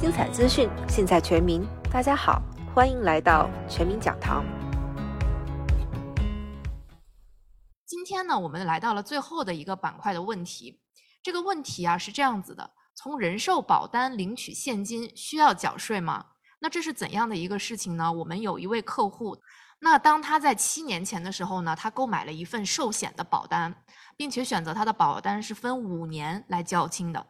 精彩资讯，尽在全民。大家好，欢迎来到全民讲堂。今天呢，我们来到了最后的一个板块的问题。这个问题啊是这样子的：从人寿保单领取现金需要缴税吗？那这是怎样的一个事情呢？我们有一位客户，那当他在七年前的时候呢，他购买了一份寿险的保单，并且选择他的保单是分五年来交清的。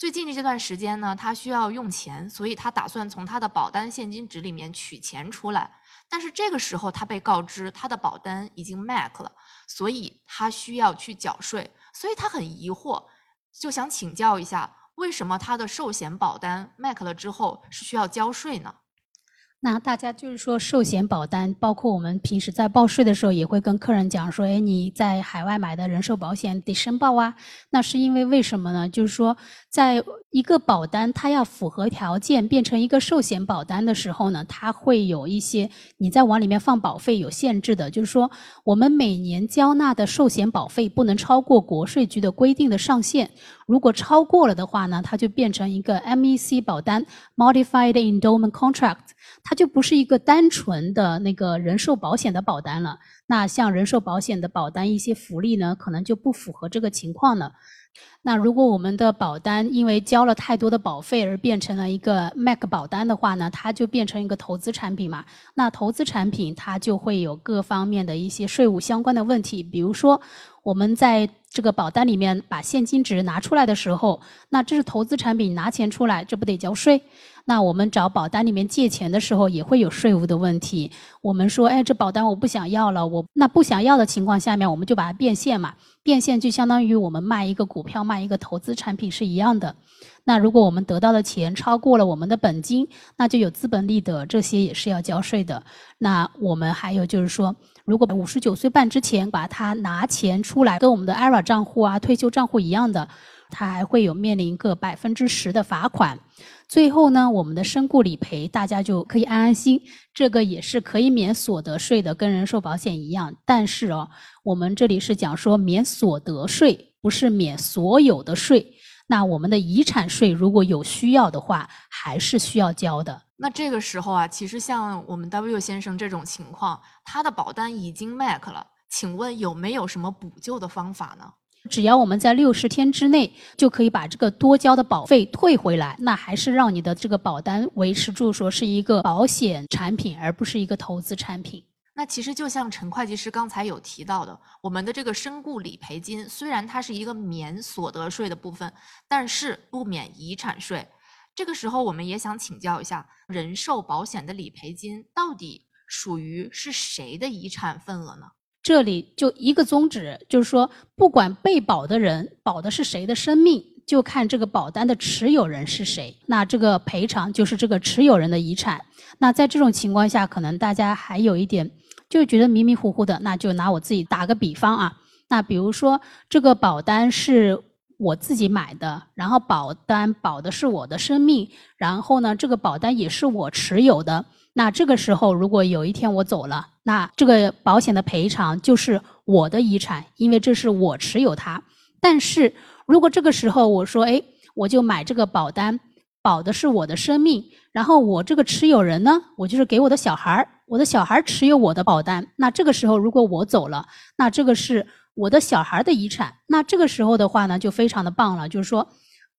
最近的这段时间呢，他需要用钱，所以他打算从他的保单现金值里面取钱出来。但是这个时候他被告知他的保单已经 MAC 了，所以他需要去缴税，所以他很疑惑，就想请教一下。为什么他的寿险保单 MAC 了之后是需要交税呢？那大家就是说，寿险保单，包括我们平时在报税的时候，也会跟客人讲说，哎，你在海外买的人寿保险得申报啊。那是因为为什么呢？就是说，在一个保单它要符合条件变成一个寿险保单的时候呢，它会有一些你在往里面放保费有限制的。就是说，我们每年交纳的寿险保费不能超过国税局的规定的上限。如果超过了的话呢，它就变成一个 MEC 保单 （Modified Endowment Contract）。它就不是一个单纯的那个人寿保险的保单了。那像人寿保险的保单，一些福利呢，可能就不符合这个情况了。那如果我们的保单因为交了太多的保费而变成了一个 MAC 保单的话呢，它就变成一个投资产品嘛。那投资产品它就会有各方面的一些税务相关的问题，比如说我们在这个保单里面把现金值拿出来的时候，那这是投资产品，拿钱出来，这不得交税？那我们找保单里面借钱的时候，也会有税务的问题。我们说，哎，这保单我不想要了，我那不想要的情况下面，我们就把它变现嘛。变现就相当于我们卖一个股票、卖一个投资产品是一样的。那如果我们得到的钱超过了我们的本金，那就有资本利得，这些也是要交税的。那我们还有就是说，如果五十九岁半之前把它拿钱出来，跟我们的 IRA 账户啊、退休账户一样的。它还会有面临一个百分之十的罚款，最后呢，我们的身故理赔大家就可以安安心，这个也是可以免所得税的，跟人寿保险一样。但是哦，我们这里是讲说免所得税，不是免所有的税。那我们的遗产税如果有需要的话，还是需要交的。那这个时候啊，其实像我们 W 先生这种情况，他的保单已经 MAC 了，请问有没有什么补救的方法呢？只要我们在六十天之内就可以把这个多交的保费退回来，那还是让你的这个保单维持住，说是一个保险产品，而不是一个投资产品。那其实就像陈会计师刚才有提到的，我们的这个身故理赔金虽然它是一个免所得税的部分，但是不免遗产税。这个时候我们也想请教一下，人寿保险的理赔金到底属于是谁的遗产份额呢？这里就一个宗旨，就是说，不管被保的人保的是谁的生命，就看这个保单的持有人是谁，那这个赔偿就是这个持有人的遗产。那在这种情况下，可能大家还有一点就觉得迷迷糊糊的，那就拿我自己打个比方啊，那比如说这个保单是我自己买的，然后保单保的是我的生命，然后呢，这个保单也是我持有的。那这个时候，如果有一天我走了，那这个保险的赔偿就是我的遗产，因为这是我持有它。但是如果这个时候我说，哎，我就买这个保单，保的是我的生命，然后我这个持有人呢，我就是给我的小孩儿，我的小孩儿持有我的保单。那这个时候如果我走了，那这个是我的小孩的遗产。那这个时候的话呢，就非常的棒了，就是说。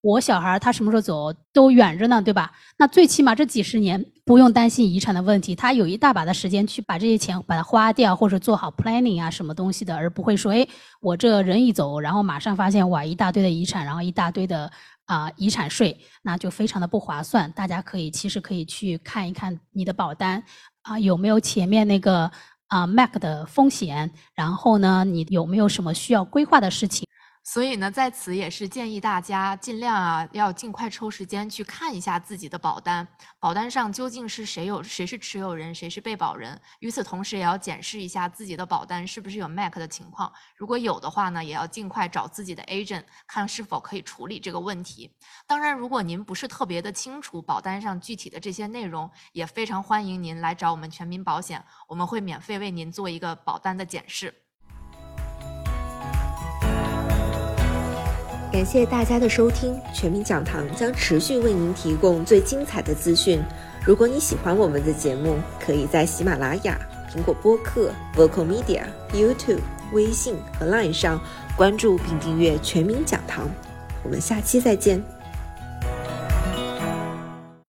我小孩他什么时候走都远着呢，对吧？那最起码这几十年不用担心遗产的问题，他有一大把的时间去把这些钱把它花掉，或者做好 planning 啊什么东西的，而不会说，哎，我这人一走，然后马上发现哇一大堆的遗产，然后一大堆的啊遗产税，那就非常的不划算。大家可以其实可以去看一看你的保单啊有没有前面那个啊 MAC 的风险，然后呢你有没有什么需要规划的事情。所以呢，在此也是建议大家尽量啊，要尽快抽时间去看一下自己的保单，保单上究竟是谁有谁是持有人，谁是被保人。与此同时，也要检视一下自己的保单是不是有 MAC 的情况。如果有的话呢，也要尽快找自己的 agent 看是否可以处理这个问题。当然，如果您不是特别的清楚保单上具体的这些内容，也非常欢迎您来找我们全民保险，我们会免费为您做一个保单的检视。感谢大家的收听，全民讲堂将持续为您提供最精彩的资讯。如果你喜欢我们的节目，可以在喜马拉雅、苹果播客、Vocal Media、YouTube、微信和 Line 上关注并订阅全民讲堂。我们下期再见。